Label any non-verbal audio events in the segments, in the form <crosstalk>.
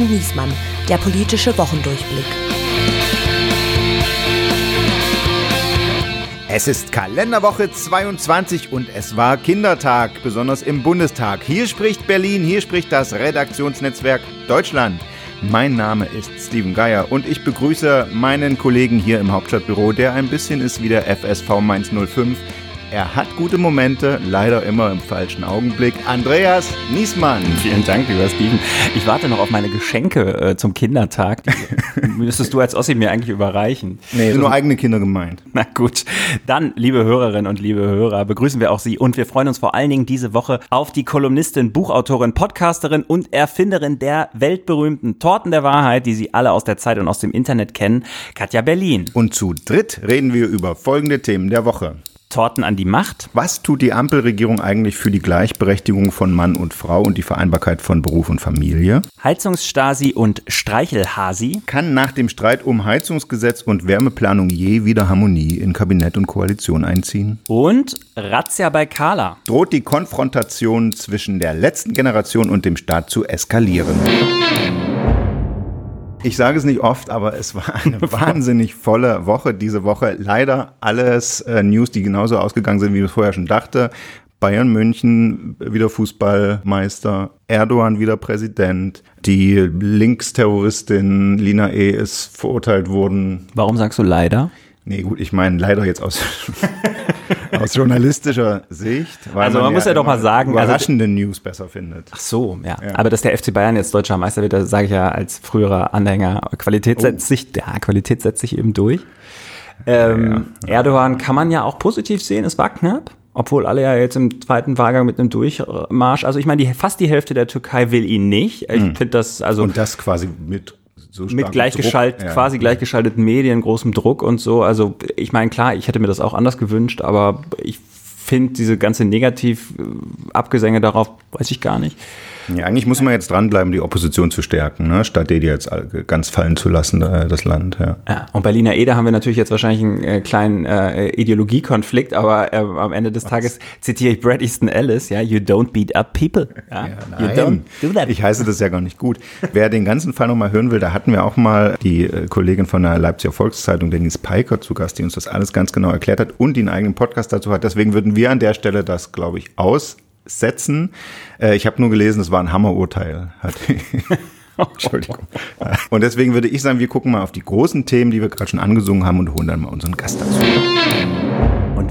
und Niesmann, der politische Wochendurchblick. Es ist Kalenderwoche 22 und es war Kindertag, besonders im Bundestag. Hier spricht Berlin, hier spricht das Redaktionsnetzwerk Deutschland. Mein Name ist Steven Geier und ich begrüße meinen Kollegen hier im Hauptstadtbüro, der ein bisschen ist wie der FSV Mainz 05. Er hat gute Momente, leider immer im falschen Augenblick. Andreas Niesmann. Vielen Dank, lieber Steven. Ich warte noch auf meine Geschenke äh, zum Kindertag. Die <laughs> müsstest du als Ossi mir eigentlich überreichen. Nee, sind nur eigene Kinder gemeint. Na gut. Dann, liebe Hörerinnen und liebe Hörer, begrüßen wir auch Sie und wir freuen uns vor allen Dingen diese Woche auf die Kolumnistin, Buchautorin, Podcasterin und Erfinderin der weltberühmten Torten der Wahrheit, die Sie alle aus der Zeit und aus dem Internet kennen, Katja Berlin. Und zu dritt reden wir über folgende Themen der Woche. Torten an die Macht. Was tut die Ampelregierung eigentlich für die Gleichberechtigung von Mann und Frau und die Vereinbarkeit von Beruf und Familie? Heizungsstasi und Streichelhasi. Kann nach dem Streit um Heizungsgesetz und Wärmeplanung je wieder Harmonie in Kabinett und Koalition einziehen? Und Razzia bei Kala. Droht die Konfrontation zwischen der letzten Generation und dem Staat zu eskalieren? Ich sage es nicht oft, aber es war eine <laughs> wahnsinnig volle Woche diese Woche. Leider alles äh, News, die genauso ausgegangen sind, wie ich es vorher schon dachte. Bayern München wieder Fußballmeister, Erdogan wieder Präsident, die Linksterroristin Lina E. ist verurteilt worden. Warum sagst du leider? Nee, gut, ich meine leider jetzt aus, <laughs> aus journalistischer Sicht. Weil also man, man muss ja, ja doch mal sagen, also überraschende also, News besser findet. Ach so, ja. ja. Aber dass der FC Bayern jetzt deutscher Meister wird, das sage ich ja als früherer Anhänger. Qualität oh. setzt sich, ja, Qualität setzt sich eben durch. Ähm, ja, Erdogan kann man ja auch positiv sehen, es war knapp. Obwohl alle ja jetzt im zweiten Wahlgang mit einem Durchmarsch, also ich meine, die, fast die Hälfte der Türkei will ihn nicht. Ich mhm. finde das, also. Und das quasi mit so mit gleichgeschaltet, ja. quasi gleichgeschalteten Medien, großem Druck und so. Also ich meine, klar, ich hätte mir das auch anders gewünscht, aber ich finde diese ganze Negativ-Abgesänge darauf, weiß ich gar nicht. Ja, eigentlich muss man jetzt dranbleiben, die Opposition zu stärken, ne? statt die jetzt ganz fallen zu lassen, äh, das Land. Ja. ja, und Berliner Ede haben wir natürlich jetzt wahrscheinlich einen äh, kleinen äh, Ideologiekonflikt, aber äh, am Ende des Was? Tages zitiere ich Brad Easton Ellis, ja, you don't beat up people. Ja, ja you don't do that. Ich heiße das ja gar nicht gut. Wer den ganzen Fall nochmal hören will, da hatten wir auch mal die äh, Kollegin von der Leipziger Volkszeitung, Denise Peiker, zu Gast, die uns das alles ganz genau erklärt hat und einen eigenen Podcast dazu hat. Deswegen würden wir an der Stelle das, glaube ich, aus setzen. Äh, ich habe nur gelesen, es war ein Hammerurteil. <laughs> Entschuldigung. Und deswegen würde ich sagen, wir gucken mal auf die großen Themen, die wir gerade schon angesungen haben und holen dann mal unseren Gast dazu.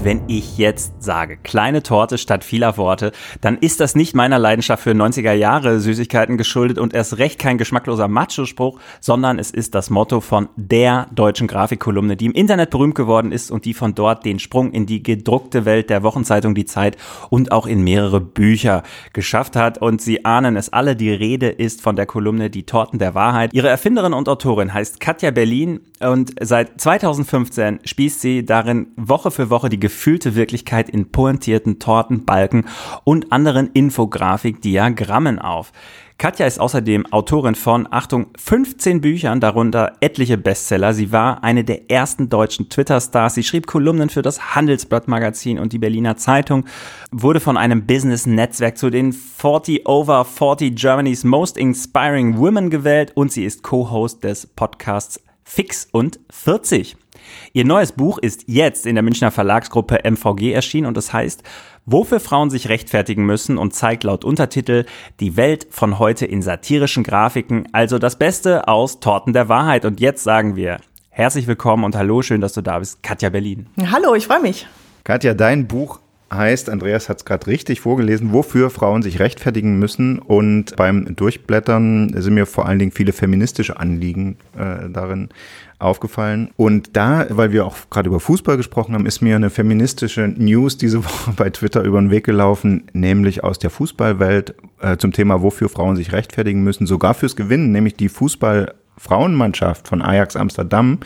Und wenn ich jetzt sage, kleine Torte statt vieler Worte, dann ist das nicht meiner Leidenschaft für 90er Jahre Süßigkeiten geschuldet und erst recht kein geschmackloser Macho-Spruch, sondern es ist das Motto von der deutschen Grafikkolumne, die im Internet berühmt geworden ist und die von dort den Sprung in die gedruckte Welt der Wochenzeitung Die Zeit und auch in mehrere Bücher geschafft hat. Und Sie ahnen es alle, die Rede ist von der Kolumne Die Torten der Wahrheit. Ihre Erfinderin und Autorin heißt Katja Berlin und seit 2015 spießt sie darin Woche für Woche die gefühlte Wirklichkeit in pointierten Torten, Balken und anderen Infografik-Diagrammen auf. Katja ist außerdem Autorin von, Achtung, 15 Büchern, darunter etliche Bestseller. Sie war eine der ersten deutschen Twitter-Stars. Sie schrieb Kolumnen für das Handelsblatt-Magazin und die Berliner Zeitung, wurde von einem Business-Netzwerk zu den 40 over 40 Germany's Most Inspiring Women gewählt und sie ist Co-Host des Podcasts Fix und 40. Ihr neues Buch ist jetzt in der Münchner Verlagsgruppe MVG erschienen und es heißt Wofür Frauen sich rechtfertigen müssen und zeigt laut Untertitel die Welt von heute in satirischen Grafiken, also das Beste aus Torten der Wahrheit. Und jetzt sagen wir herzlich willkommen und hallo, schön, dass du da bist, Katja Berlin. Hallo, ich freue mich. Katja, dein Buch heißt, Andreas hat es gerade richtig vorgelesen, wofür Frauen sich rechtfertigen müssen. Und beim Durchblättern sind mir vor allen Dingen viele feministische Anliegen äh, darin aufgefallen. Und da, weil wir auch gerade über Fußball gesprochen haben, ist mir eine feministische News diese <laughs> Woche bei Twitter über den Weg gelaufen, nämlich aus der Fußballwelt äh, zum Thema, wofür Frauen sich rechtfertigen müssen, sogar fürs Gewinnen, nämlich die Fußball Frauenmannschaft von Ajax Amsterdam,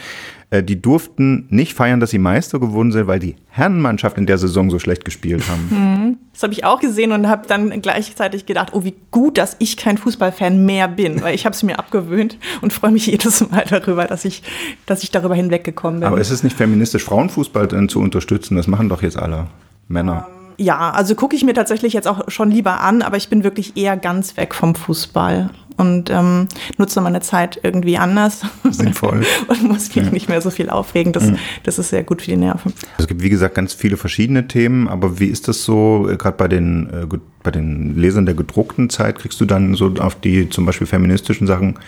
äh, die durften nicht feiern, dass sie Meister geworden sind, weil die Herrenmannschaft in der Saison so schlecht gespielt haben. <laughs> Mhm. Das habe ich auch gesehen und habe dann gleichzeitig gedacht, oh, wie gut, dass ich kein Fußballfan mehr bin, weil ich habe es mir abgewöhnt und freue mich <laughs> jedes Mal darüber, dass ich, dass ich darüber hinweggekommen bin. Aber ist es nicht feministisch, Frauenfußball denn zu unterstützen? Das machen doch jetzt alle Männer. Um ja, also gucke ich mir tatsächlich jetzt auch schon lieber an, aber ich bin wirklich eher ganz weg vom Fußball. Und ähm, nutze meine Zeit irgendwie anders. Sinnvoll. <laughs> und muss mich ja. nicht mehr so viel aufregen. Das, mhm. das ist sehr gut für die Nerven. Es gibt, wie gesagt, ganz viele verschiedene Themen, aber wie ist das so, äh, gerade bei den, äh, bei den Lesern der gedruckten Zeit, kriegst du dann so auf die zum Beispiel feministischen Sachen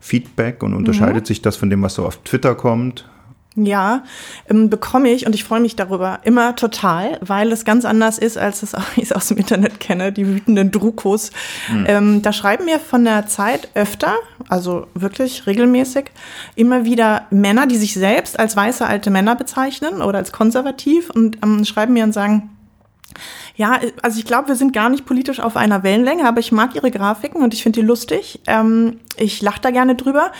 Feedback und unterscheidet mhm. sich das von dem, was so auf Twitter kommt? Ja, ähm, bekomme ich und ich freue mich darüber immer total, weil es ganz anders ist, als es, <laughs> ich es aus dem Internet kenne, die wütenden Drukos. Mhm. Ähm, da schreiben mir von der Zeit öfter, also wirklich regelmäßig, immer wieder Männer, die sich selbst als weiße alte Männer bezeichnen oder als konservativ und ähm, schreiben mir und sagen, ja, also ich glaube, wir sind gar nicht politisch auf einer Wellenlänge, aber ich mag ihre Grafiken und ich finde die lustig. Ähm, ich lache da gerne drüber.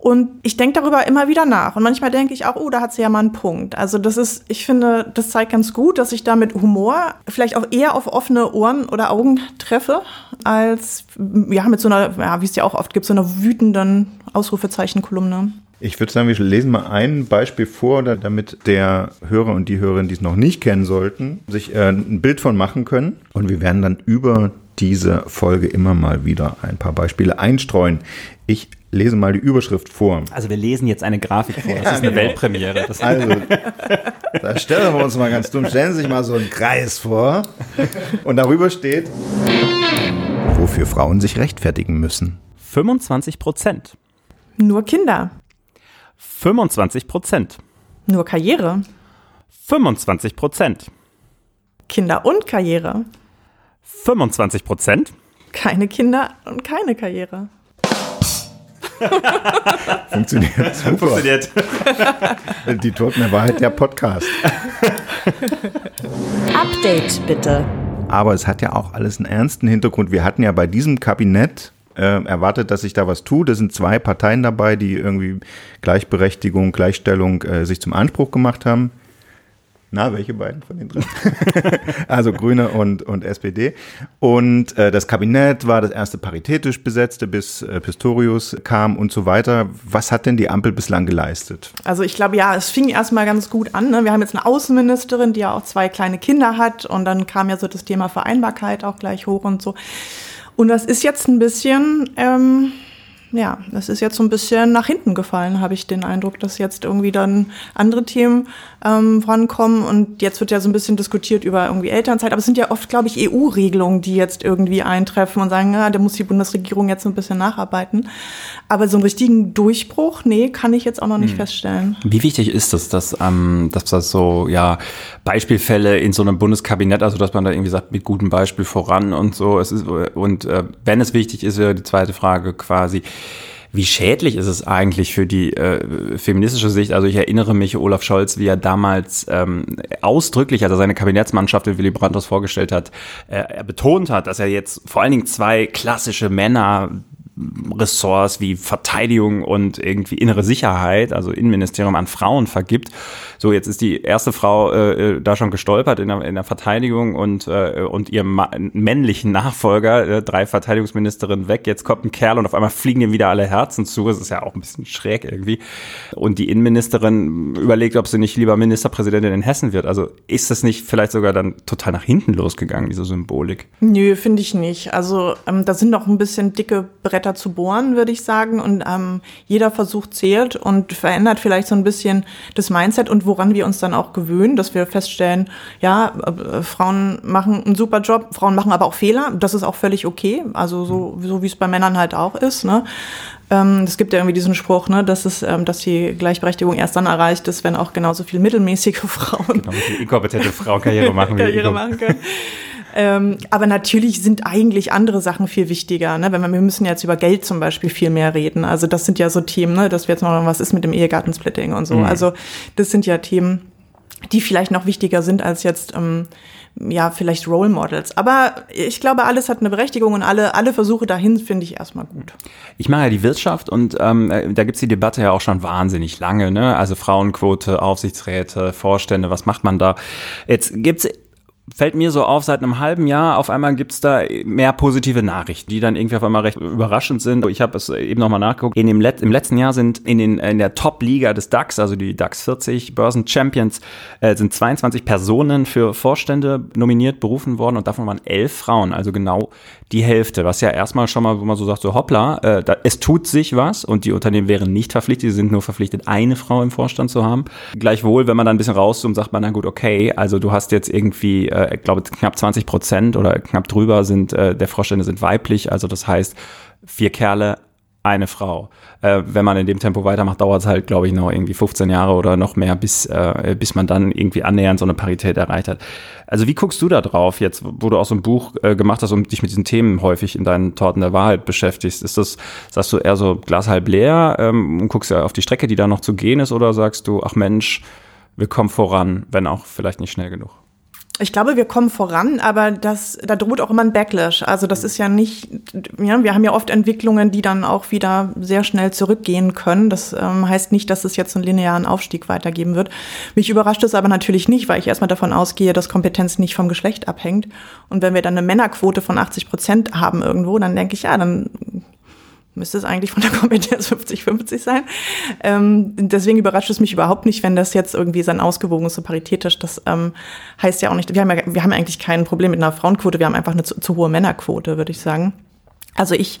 Und ich denke darüber immer wieder nach. Und manchmal denke ich auch, oh, da hat sie ja mal einen Punkt. Also das ist, ich finde, das zeigt ganz gut, dass ich da mit Humor vielleicht auch eher auf offene Ohren oder Augen treffe, als ja mit so einer, ja, wie es ja auch oft gibt, so einer wütenden Ausrufezeichen-Kolumne. Ich würde sagen, wir lesen mal ein Beispiel vor, damit der Hörer und die Hörerin, die es noch nicht kennen sollten, sich äh, ein Bild von machen können. Und wir werden dann über diese Folge immer mal wieder ein paar Beispiele einstreuen. Ich lese mal die Überschrift vor. Also wir lesen jetzt eine Grafik vor. Das ja, ist eine genau. Weltpremiere. Das also, da stellen wir uns mal ganz dumm. Stellen Sie sich mal so einen Kreis vor. Und darüber steht, wofür Frauen sich rechtfertigen müssen. 25 Prozent. Nur Kinder. 25 Prozent. Nur Karriere. 25 Prozent. Kinder und Karriere. 25 Prozent. Keine Kinder und keine Karriere. <laughs> <laughs> Funktioniert super. Funktioniert. <laughs> Die Toten Wahrheit, der Podcast. Update bitte. Aber es hat ja auch alles einen ernsten Hintergrund. Wir hatten ja bei diesem Kabinett äh, erwartet, dass sich da was tut. Es sind zwei Parteien dabei, die irgendwie Gleichberechtigung, Gleichstellung äh, sich zum Anspruch gemacht haben. Na, welche beiden von den drei? <laughs> also Grüne und, und SPD. Und äh, das Kabinett war das erste paritätisch besetzte, bis äh, Pistorius kam und so weiter. Was hat denn die Ampel bislang geleistet? Also ich glaube, ja, es fing erstmal ganz gut an. Ne? Wir haben jetzt eine Außenministerin, die ja auch zwei kleine Kinder hat. Und dann kam ja so das Thema Vereinbarkeit auch gleich hoch und so. Und das ist jetzt ein bisschen... Ähm, ja, das ist jetzt so ein bisschen nach hinten gefallen, habe ich den Eindruck, dass jetzt irgendwie dann andere Themen ähm, vorankommen und jetzt wird ja so ein bisschen diskutiert über irgendwie Elternzeit, aber es sind ja oft, glaube ich, EU-Regelungen, die jetzt irgendwie eintreffen und sagen, ja, da muss die Bundesregierung jetzt so ein bisschen nacharbeiten. Aber so einen richtigen Durchbruch, nee, kann ich jetzt auch noch nicht hm. feststellen. Wie wichtig ist es, dass, ähm, dass das so, ja, Beispielfälle in so einem Bundeskabinett, also dass man da irgendwie sagt, mit gutem Beispiel voran und so, es ist, und äh, wenn es wichtig ist, wäre die zweite Frage quasi, wie schädlich ist es eigentlich für die äh, feministische Sicht? Also ich erinnere mich, Olaf Scholz, wie er damals ähm, ausdrücklich, als er seine Kabinettsmannschaft in Willy Brandt vorgestellt hat, äh, er betont hat, dass er jetzt vor allen Dingen zwei klassische Männer Ressorts wie Verteidigung und irgendwie innere Sicherheit, also Innenministerium an Frauen vergibt. So, jetzt ist die erste Frau äh, äh da schon gestolpert in der, in der Verteidigung und, äh, und ihrem männlichen Nachfolger, äh, drei Verteidigungsministerinnen weg, jetzt kommt ein Kerl und auf einmal fliegen ihm wieder alle Herzen zu. Das ist ja auch ein bisschen schräg irgendwie. Und die Innenministerin überlegt, ob sie nicht lieber Ministerpräsidentin in Hessen wird. Also ist das nicht vielleicht sogar dann total nach hinten losgegangen, diese Symbolik? Nö, finde ich nicht. Also ähm, da sind noch ein bisschen dicke Bretter weiter zu bohren, würde ich sagen. Und ähm, jeder Versuch zählt und verändert vielleicht so ein bisschen das Mindset und woran wir uns dann auch gewöhnen, dass wir feststellen, ja, äh, Frauen machen einen super Job, Frauen machen aber auch Fehler. Das ist auch völlig okay. Also so, so wie es bei Männern halt auch ist. Ne? Ähm, es gibt ja irgendwie diesen Spruch, ne, dass es, ähm, dass die Gleichberechtigung erst dann erreicht ist, wenn auch genauso viel mittelmäßige <laughs> Frauen genau, inkompetente Frau Karriere machen, Karriere machen können. Ähm, aber natürlich sind eigentlich andere Sachen viel wichtiger. Ne? Wenn wir, wir müssen jetzt über Geld zum Beispiel viel mehr reden. Also das sind ja so Themen, ne? dass wir jetzt noch was ist mit dem Ehegattensplitting und so. Mhm. Also das sind ja Themen, die vielleicht noch wichtiger sind als jetzt ähm, ja vielleicht Role Models. Aber ich glaube, alles hat eine Berechtigung und alle alle Versuche dahin finde ich erstmal gut. Ich mache ja die Wirtschaft und ähm, da gibt's die Debatte ja auch schon wahnsinnig lange. Ne? Also Frauenquote, Aufsichtsräte, Vorstände, was macht man da? Jetzt gibt's fällt mir so auf, seit einem halben Jahr auf einmal gibt's da mehr positive Nachrichten, die dann irgendwie auf einmal recht überraschend sind. Ich habe es eben nochmal nachgeguckt. In dem Let Im letzten Jahr sind in, den, in der Top-Liga des DAX, also die DAX 40 Börsen Champions, äh, sind 22 Personen für Vorstände nominiert, berufen worden und davon waren elf Frauen, also genau die Hälfte, was ja erstmal schon mal, wo man so sagt, so hoppla, äh, da, es tut sich was und die Unternehmen wären nicht verpflichtet, sie sind nur verpflichtet, eine Frau im Vorstand zu haben. Gleichwohl, wenn man dann ein bisschen rauszoomt, sagt man, na gut, okay, also du hast jetzt irgendwie, äh, ich glaube, knapp 20 Prozent oder knapp drüber sind äh, der Vorstände sind weiblich, also das heißt, vier Kerle, eine Frau. Äh, wenn man in dem Tempo weitermacht, dauert es halt, glaube ich, noch irgendwie 15 Jahre oder noch mehr, bis, äh, bis man dann irgendwie annähernd so eine Parität erreicht hat. Also wie guckst du da drauf jetzt, wo du auch so ein Buch äh, gemacht hast und dich mit diesen Themen häufig in deinen Torten der Wahrheit beschäftigst? Ist das, sagst du eher so Glas halb leer ähm, und guckst ja auf die Strecke, die da noch zu gehen ist, oder sagst du, ach Mensch, wir kommen voran, wenn auch vielleicht nicht schnell genug? Ich glaube, wir kommen voran, aber das, da droht auch immer ein Backlash. Also das ist ja nicht, ja, wir haben ja oft Entwicklungen, die dann auch wieder sehr schnell zurückgehen können. Das ähm, heißt nicht, dass es jetzt einen linearen Aufstieg weitergeben wird. Mich überrascht es aber natürlich nicht, weil ich erstmal davon ausgehe, dass Kompetenz nicht vom Geschlecht abhängt. Und wenn wir dann eine Männerquote von 80 Prozent haben irgendwo, dann denke ich, ja, dann müsste es eigentlich von der Kompetenz 50-50 sein. Ähm, deswegen überrascht es mich überhaupt nicht, wenn das jetzt irgendwie sein ausgewogenes so paritätisch, das ähm, heißt ja auch nicht, wir haben ja, wir haben eigentlich kein Problem mit einer Frauenquote, wir haben einfach eine zu, zu hohe Männerquote, würde ich sagen. Also ich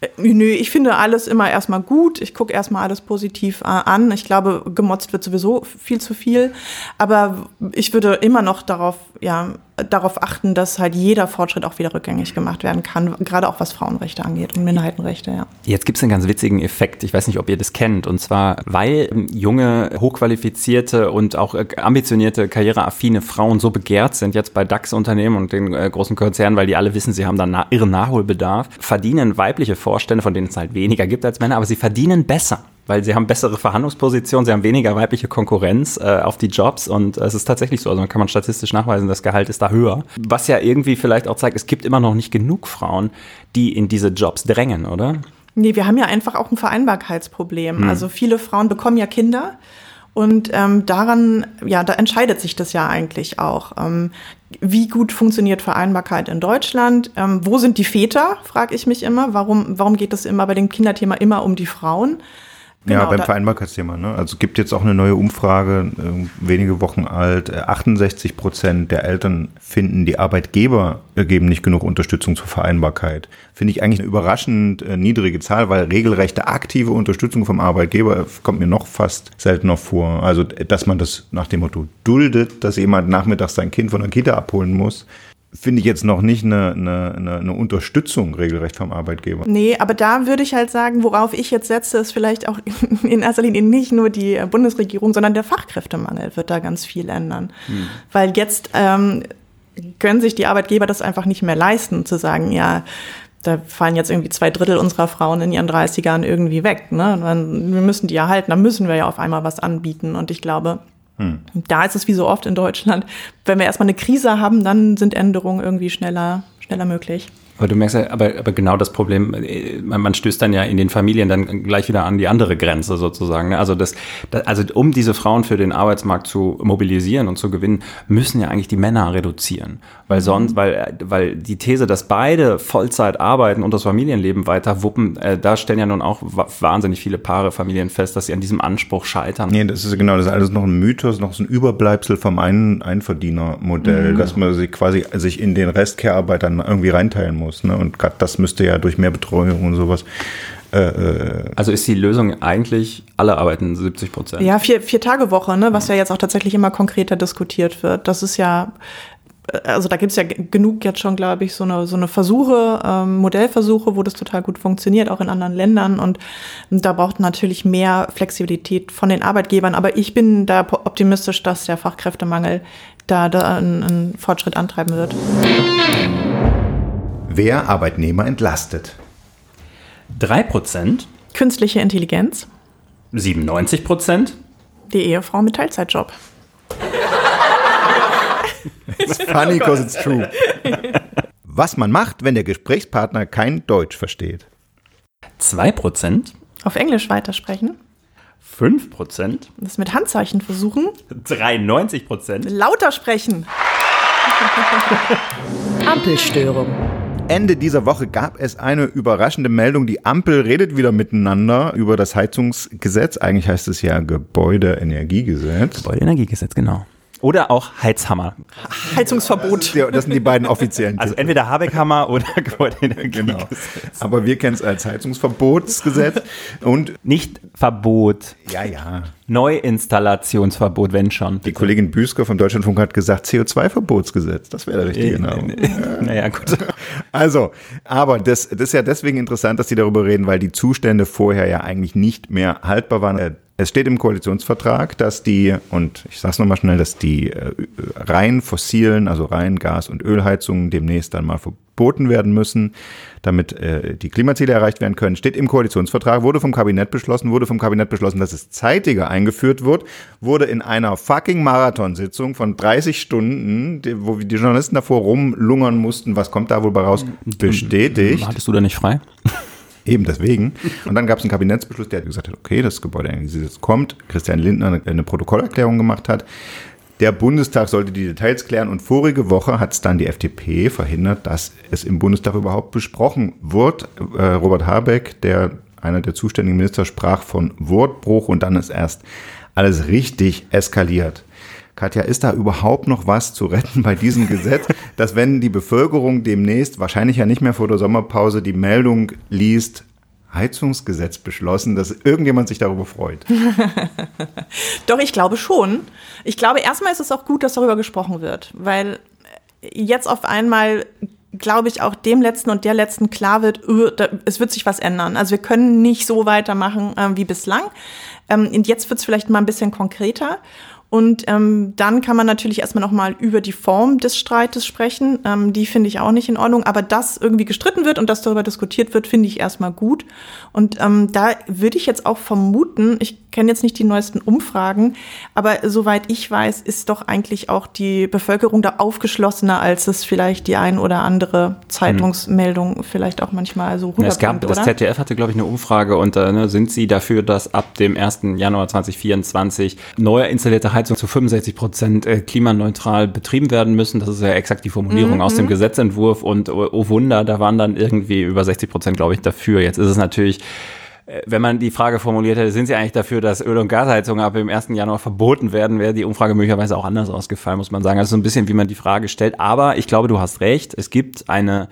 äh, Nö, ich finde alles immer erstmal gut. Ich gucke erstmal alles positiv äh, an. Ich glaube, gemotzt wird sowieso viel zu viel. Aber ich würde immer noch darauf, ja, darauf achten, dass halt jeder Fortschritt auch wieder rückgängig gemacht werden kann, gerade auch was Frauenrechte angeht und Minderheitenrechte, ja. Jetzt gibt es einen ganz witzigen Effekt, ich weiß nicht, ob ihr das kennt, und zwar, weil junge, hochqualifizierte und auch äh, ambitionierte, karriereaffine Frauen so begehrt sind, jetzt bei DAX-Unternehmen und den äh, großen Konzernen, weil die alle wissen, sie haben dann na ihren Nachholbedarf, verdienen weibliche Vorstände, von denen es halt weniger gibt als Männer, aber sie verdienen besser weil sie haben bessere Verhandlungspositionen, sie haben weniger weibliche Konkurrenz äh, auf die Jobs und äh, es ist tatsächlich so, also man kann man statistisch nachweisen, das Gehalt ist da höher. Was ja irgendwie vielleicht auch zeigt, es gibt immer noch nicht genug Frauen, die in diese Jobs drängen, oder? Nee, wir haben ja einfach auch ein Vereinbarkeitsproblem. Hm. Also viele Frauen bekommen ja Kinder. Und ähm, daran, ja, da entscheidet sich das ja eigentlich auch. Ähm, wie gut funktioniert Vereinbarkeit in Deutschland? Ähm, wo sind die Väter, frage ich mich immer. Warum, warum geht es immer bei dem Kinderthema immer um die Frauen? Genau, ja, beim Vereinbarkeitsthema. Ne? Also gibt jetzt auch eine neue Umfrage, äh, wenige Wochen alt. 68 Prozent der Eltern finden, die Arbeitgeber geben nicht genug Unterstützung zur Vereinbarkeit. Finde ich eigentlich eine überraschend äh, niedrige Zahl, weil regelrechte aktive Unterstützung vom Arbeitgeber kommt mir noch fast seltener vor. Also, dass man das nach dem Motto duldet, dass jemand nachmittags sein Kind von der Kita abholen muss finde ich jetzt noch nicht eine, eine, eine Unterstützung regelrecht vom Arbeitgeber. Nee, aber da würde ich halt sagen, worauf ich jetzt setze, ist vielleicht auch <laughs> in erster Linie nicht nur die Bundesregierung, sondern der Fachkräftemangel wird da ganz viel ändern. Hm. Weil jetzt ähm, können sich die Arbeitgeber das einfach nicht mehr leisten, zu sagen, ja, da fallen jetzt irgendwie zwei Drittel unserer Frauen in ihren 30ern irgendwie weg. Ne? wir müssen die erhalten, da müssen wir ja auf einmal was anbieten. Und ich glaube, hm. Da ist es wie so oft in Deutschland, wenn wir erstmal eine Krise haben, dann sind Änderungen irgendwie schneller, schneller möglich. Aber du merkst ja, aber, aber genau das Problem, äh, man, stößt dann ja in den Familien dann gleich wieder an die andere Grenze sozusagen. Ne? Also das, das, also um diese Frauen für den Arbeitsmarkt zu mobilisieren und zu gewinnen, müssen ja eigentlich die Männer reduzieren. Weil mhm. sonst, weil, weil die These, dass beide Vollzeit arbeiten und das Familienleben weiter wuppen, äh, da stellen ja nun auch wahnsinnig viele Paare, Familien fest, dass sie an diesem Anspruch scheitern. Nee, das ist genau, das ist alles noch ein Mythos, noch so ein Überbleibsel vom Ein Einverdienermodell, mhm. dass man sich quasi sich in den Rest Care-Arbeitern irgendwie reinteilen muss muss. Ne? Und gerade das müsste ja durch mehr Betreuung und sowas. Äh, äh also ist die Lösung eigentlich, alle arbeiten 70 Prozent? Ja, vier, vier Tage Woche, ne? was ja jetzt auch tatsächlich immer konkreter diskutiert wird. Das ist ja also da gibt es ja genug jetzt schon, glaube ich, so eine, so eine Versuche, ähm, Modellversuche, wo das total gut funktioniert, auch in anderen Ländern. Und da braucht natürlich mehr Flexibilität von den Arbeitgebern. Aber ich bin da optimistisch, dass der Fachkräftemangel da, da einen, einen Fortschritt antreiben wird. Wer Arbeitnehmer entlastet? 3%. Künstliche Intelligenz. 97%. Die Ehefrau mit Teilzeitjob. <laughs> It's funny because it's true. <laughs> Was man macht, wenn der Gesprächspartner kein Deutsch versteht. 2%. Auf Englisch weitersprechen. 5%. Das mit Handzeichen versuchen. 93%. Lauter sprechen. <laughs> Ampelstörung. Ende dieser Woche gab es eine überraschende Meldung. Die Ampel redet wieder miteinander über das Heizungsgesetz. Eigentlich heißt es ja Gebäudeenergiegesetz. Gebäudeenergiegesetz, genau. Oder auch Heizhammer. Heizungsverbot. Ja, das sind die beiden offiziellen Also Titel. entweder Habeckhammer oder <laughs> Gebäudeenergiegesetz. <laughs> Genau. Aber wir kennen es als Heizungsverbotsgesetz. Und Nicht Verbot, ja, ja. Neuinstallationsverbot, wenn schon. Die Kollegin Büsker vom Deutschlandfunk hat gesagt, CO2-Verbotsgesetz. Das wäre der richtige Name. Naja, gut. <laughs> Also, aber das, das ist ja deswegen interessant, dass die darüber reden, weil die Zustände vorher ja eigentlich nicht mehr haltbar waren. Äh, Es steht im Koalitionsvertrag, dass die, und ich sage es nochmal schnell, dass die äh, rein fossilen, also rein Gas- und Ölheizungen demnächst dann mal verboten werden müssen, damit äh, die Klimaziele erreicht werden können. Steht im Koalitionsvertrag, wurde vom Kabinett beschlossen, wurde vom Kabinett beschlossen, dass es zeitiger eingeführt wird, wurde in einer fucking Marathonsitzung von 30 Stunden, die, wo die Journalisten davor rumlungern mussten, was kommt da wohl bei raus, bestätigt. Hattest du da nicht frei? Eben deswegen. Und dann gab es einen Kabinettsbeschluss, der gesagt hat, okay, das Gebäudeenergiegesetz kommt. Christian Lindner eine, eine Protokollerklärung gemacht hat. Der Bundestag sollte die Details klären und vorige Woche hat es dann die FDP verhindert, dass es im Bundestag überhaupt besprochen wird. Äh, Robert Habeck, der einer der zuständigen Minister, sprach von Wortbruch und dann ist erst alles richtig eskaliert. Katja, ist da überhaupt noch was zu retten bei diesem Gesetz, <laughs> dass wenn die Bevölkerung demnächst, wahrscheinlich ja nicht mehr vor der Sommerpause, die Meldung liest, Heizungsgesetz beschlossen, dass irgendjemand sich darüber freut? <laughs> Doch, ich glaube schon. Ich glaube, erstmal ist es auch gut, dass darüber gesprochen wird, weil jetzt auf einmal glaube ich, auch dem Letzten und der Letzten klar wird, da, es wird sich was ändern. Also wir können nicht so weitermachen ähm, wie bislang. Ähm, und jetzt wird es vielleicht mal ein bisschen konkreter. Und ähm, dann kann man natürlich erstmal nochmal über die Form des Streites sprechen. Ähm, die finde ich auch nicht in Ordnung. Aber dass irgendwie gestritten wird und dass darüber diskutiert wird, finde ich erstmal gut. Und ähm, da würde ich jetzt auch vermuten, ich kenne jetzt nicht die neuesten Umfragen, aber soweit ich weiß, ist doch eigentlich auch die Bevölkerung da aufgeschlossener, als es vielleicht die ein oder andere Zeitungsmeldung vielleicht auch manchmal so rüberbringt, Es gab, das oder? ZDF hatte, glaube ich, eine Umfrage und äh, ne, sind Sie dafür, dass ab dem 1. Januar 2024 neu installierte Heizungen zu 65 Prozent äh, klimaneutral betrieben werden müssen? Das ist ja exakt die Formulierung aus dem Gesetzentwurf und oh, oh Wunder, da waren dann irgendwie über 60 Prozent, glaube ich, dafür. Jetzt ist es natürlich äh, wenn man die Frage formuliert hätte, sind Sie eigentlich dafür, dass Öl- und Gasheizungen ab dem 1. Januar verboten werden, wäre die Umfrage möglicherweise auch anders ausgefallen, muss man sagen. Also so ein bisschen, wie man die Frage stellt. Aber ich glaube, du hast recht. Es gibt eine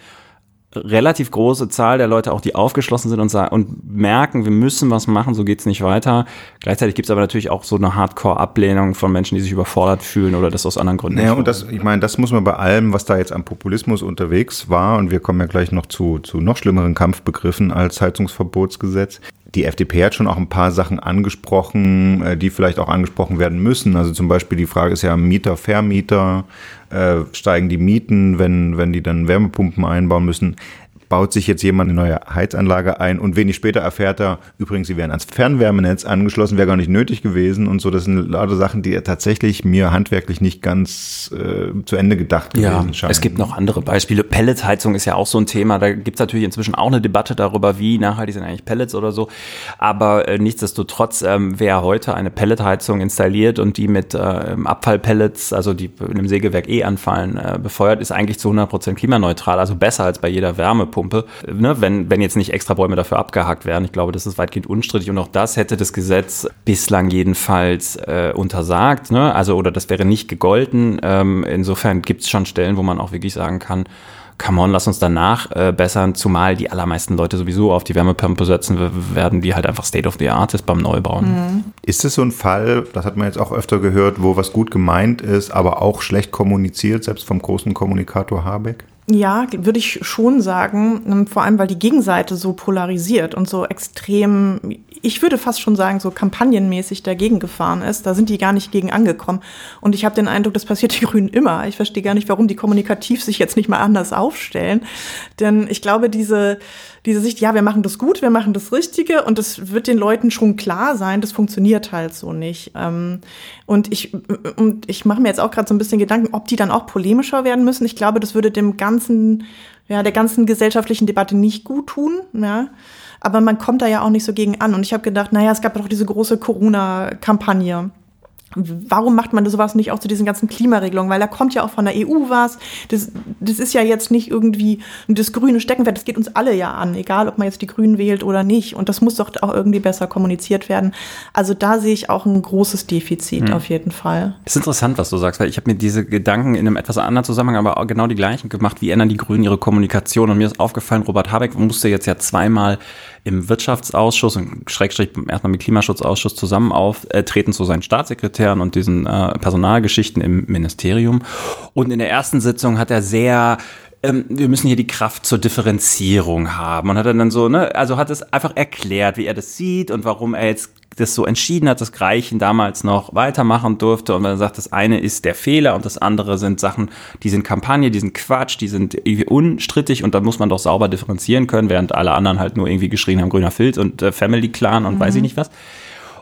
relativ große Zahl der Leute auch, die aufgeschlossen sind und, sagen, und merken, wir müssen was machen, so geht's nicht weiter. Gleichzeitig gibt's aber natürlich auch so eine Hardcore-Ablehnung von Menschen, die sich überfordert fühlen oder das aus anderen Gründen. Naja, und das, ich meine, das muss man bei allem, was da jetzt am Populismus unterwegs war, und wir kommen ja gleich noch zu, zu noch schlimmeren Kampfbegriffen als Heizungsverbotsgesetz. Die FDP hat schon auch ein paar Sachen angesprochen, äh, die vielleicht auch angesprochen werden müssen. Also zum Beispiel die Frage ist ja Mieter, Vermieter, äh, steigen die Mieten, wenn, wenn die dann Wärmepumpen einbauen müssen. Baut sich jetzt jemand eine neue Heizanlage ein und wenig später erfährt er, übrigens, sie wären ans Fernwärmenetz angeschlossen, wäre gar nicht nötig gewesen und so. Das sind lauter Sachen, die tatsächlich mir handwerklich nicht ganz äh, zu Ende gedacht Ja, gewesen scheinen. es gibt noch andere Beispiele. Pelletheizung ist ja auch so ein Thema. Da gibt es natürlich inzwischen auch eine Debatte darüber, wie nachhaltig sind eigentlich Pellets oder so. Aber äh, nichtsdestotrotz, ähm, wer heute eine Pelletheizung installiert und die mit äh, Abfallpellets, also die in einem Sägewerk eh anfallen, äh, befeuert, ist eigentlich zu 100% klimaneutral. Also besser als bei jeder Wärmepumpe, ne? wenn, wenn jetzt nicht extra Bäume dafür abgehakt werden. Ich glaube, das ist weitgehend unstrittig. Und auch das hätte das Gesetz bislang jedenfalls äh, untersagt. Ne? Also, oder das wäre nicht gegolten. Ähm, insofern gibt es schon Stellen, wo man auch wirklich sagen kann, come on, lass uns danach äh, bessern, zumal die allermeisten Leute sowieso auf die Wärmepumpe setzen werden, die halt einfach State of the Art ist beim Neubauen. Ist es so ein Fall, das hat man jetzt auch öfter gehört, wo was gut gemeint ist, aber auch schlecht kommuniziert, selbst vom großen Kommunikator Habeck? Ja, würde ich schon sagen, ähm, vor allem weil die Gegenseite so polarisiert und so extrem, ich würde fast schon sagen, so kampagnenmäßig dagegen gefahren ist. Da sind die gar nicht gegen angekommen. Und ich habe den Eindruck, das passiert <laughs> die Grünen immer. Ich verstehe gar nicht, warum die kommunikativ sich jetzt nicht mal anders aufstellen. Denn ich glaube, diese, diese Sicht, ja, wir machen das gut, wir machen das Richtige und das wird den Leuten schon klar sein, das funktioniert halt so nicht. Ähm, Und ich, und ich mache mir jetzt auch gerade so ein bisschen Gedanken, ob die dann auch polemischer werden müssen. Ich glaube, das würde dem ganzen, ja, der ganzen gesellschaftlichen Debatte nicht gut tun, ja. Aber man kommt da ja auch nicht so gegen an. Und ich habe gedacht, naja, es gab doch diese große Corona-Kampagne. Warum macht man sowas nicht auch zu diesen ganzen Klimaregelungen? Weil da kommt ja auch von der EU was. Das, das ist ja jetzt nicht irgendwie das grüne Steckenpferd. Das geht uns alle ja an, egal ob man jetzt die Grünen wählt oder nicht. Und das muss doch auch irgendwie besser kommuniziert werden. Also da sehe ich auch ein großes Defizit hm. auf jeden Fall. Das ist interessant, was du sagst, weil ich habe mir diese Gedanken in einem etwas anderen Zusammenhang, aber auch genau die gleichen gemacht. Wie ändern die Grünen ihre Kommunikation? Und mir ist aufgefallen, Robert Habeck musste jetzt ja zweimal im Wirtschaftsausschuss und Schrägstrich erstmal mit Klimaschutzausschuss zusammen auftreten zu seinen Staatssekretären und diesen äh, Personalgeschichten im Ministerium. Und in der ersten Sitzung hat er sehr ähm, wir müssen hier die Kraft zur Differenzierung haben. Und hat er dann so, ne, also hat es einfach erklärt, wie er das sieht und warum er jetzt das so entschieden hat, dass Greichen damals noch weitermachen durfte und man sagt, das eine ist der Fehler und das andere sind Sachen, die sind Kampagne, die sind Quatsch, die sind irgendwie unstrittig und da muss man doch sauber differenzieren können, während alle anderen halt nur irgendwie geschrien haben, grüner Filz und äh, Family Clan und mhm. weiß ich mhm. nicht was.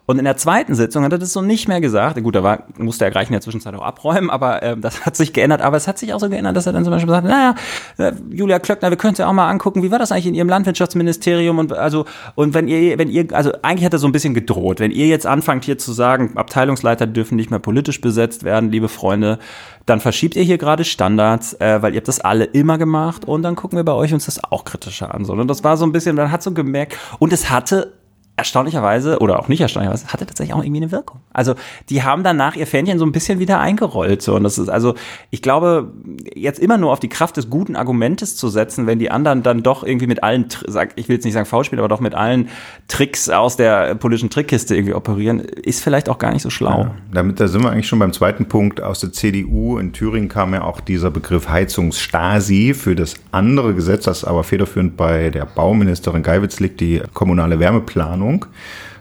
Und in der zweiten Sitzung hat er das so nicht mehr gesagt. Gut, da war, musste er gleich in der Zwischenzeit auch abräumen, aber äh, das hat sich geändert. Aber es hat sich auch so geändert, dass er dann zum Beispiel sagt, naja, äh, Julia Klöckner, wir können uns ja auch mal angucken, wie war das eigentlich in Ihrem Landwirtschaftsministerium? Und also, und wenn ihr, wenn ihr, also eigentlich hat er so ein bisschen gedroht, wenn ihr jetzt anfangt hier zu sagen, Abteilungsleiter dürfen nicht mehr politisch besetzt werden, liebe Freunde, dann verschiebt ihr hier gerade Standards, äh, weil ihr habt das alle immer gemacht und dann gucken wir bei euch uns das auch kritischer an. So. Und das war so ein bisschen, man hat so gemerkt, und es hatte erstaunlicherweise oder auch nicht erstaunlicherweise hatte tatsächlich auch irgendwie eine Wirkung. Also die haben danach ihr Fähnchen so ein bisschen wieder eingerollt so und das ist also ich glaube jetzt immer nur auf die Kraft des guten Argumentes zu setzen, wenn die anderen dann doch irgendwie mit allen ich will jetzt nicht sagen Foulspiel, aber doch mit allen Tricks aus der politischen Trickkiste irgendwie operieren, ist vielleicht auch gar nicht so schlau. Ja, damit da sind wir eigentlich schon beim zweiten Punkt aus der CDU in Thüringen kam ja auch dieser Begriff Heizungsstasi für das andere Gesetz, das aber federführend bei der Bauministerin Geiwitz liegt, die kommunale Wärmeplanung Planung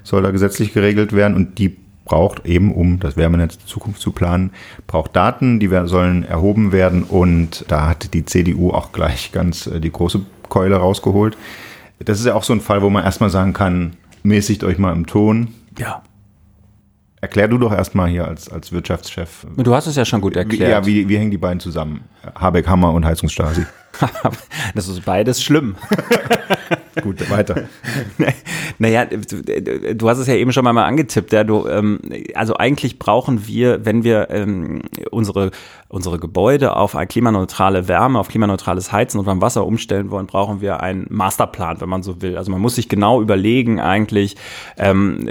soll da gesetzlich geregelt werden und die braucht eben, um das Wärmenetz in Zukunft zu planen, braucht Daten, die sollen erhoben werden und da hat die CDU auch gleich ganz äh, die große Keule rausgeholt. Das ist ja auch so ein Fall, wo man erstmal sagen kann, mäßigt euch mal im Ton. Ja. Erklär du doch erstmal hier als, als Wirtschaftschef. Du hast es ja schon gut erklärt. Ja, wie, wie hängen die beiden zusammen? Habeck, Hammer und Heizungsstasi. <laughs> das ist beides schlimm. <laughs> <laughs> Gut, weiter. <laughs> naja, du hast es ja eben schon mal angetippt. Ja, du, ähm, also eigentlich brauchen wir, wenn wir ähm, unsere, unsere Gebäude auf eine klimaneutrale Wärme, auf klimaneutrales Heizen und beim Wasser umstellen wollen, brauchen wir einen Masterplan, wenn man so will. Also man muss sich genau überlegen eigentlich, ähm,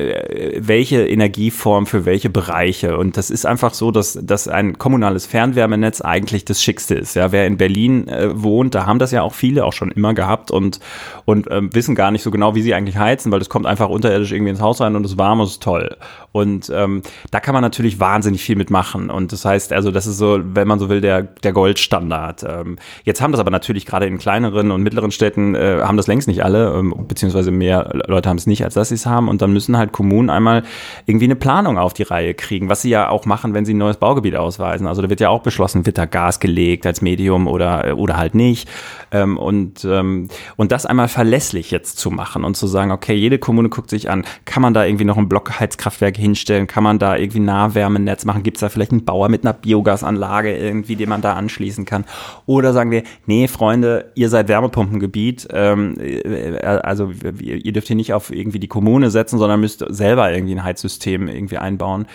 welche Energieform für welche Bereiche. Und das ist einfach so, dass, dass ein kommunales Fernwärmenetz eigentlich das Schickste ist. Ja, wer in Berlin äh, wohnt, da haben das ja auch viele auch schon immer gehabt und, und ähm, wissen gar nicht so genau, wie sie eigentlich heizen, weil das kommt einfach unterirdisch irgendwie ins Haus rein und es warm und es ist toll. Und ähm, da kann man natürlich wahnsinnig viel mitmachen. Und das heißt, also das ist so, wenn man so will, der, der Goldstandard. Ähm, jetzt haben das aber natürlich gerade in kleineren und mittleren Städten, äh, haben das längst nicht alle, ähm, beziehungsweise mehr Leute haben es nicht, als dass sie es haben. Und dann müssen halt Kommunen einmal irgendwie eine Planung auf die Reihe kriegen, was sie ja auch machen, wenn sie ein neues Baugebiet ausweisen. Also da wird ja auch beschlossen, wird da Gas gelegt als Medium oder, oder halt nicht. Ähm, und, ähm, und das einmal verlässlich jetzt zu machen und zu sagen, okay, jede Kommune guckt sich an, kann man da irgendwie noch ein Blockheizkraftwerk hinstellen? Kann man da irgendwie Nahwärmenetz machen? Gibt es da vielleicht einen Bauer mit einer Biogasanlage irgendwie, den man da anschließen kann? Oder sagen wir, nee, Freunde, ihr seid Wärmepumpengebiet, ähm, äh, also ihr dürft hier nicht auf irgendwie die Kommune setzen, sondern müsst selber irgendwie ein Heizsystem irgendwie einbauen.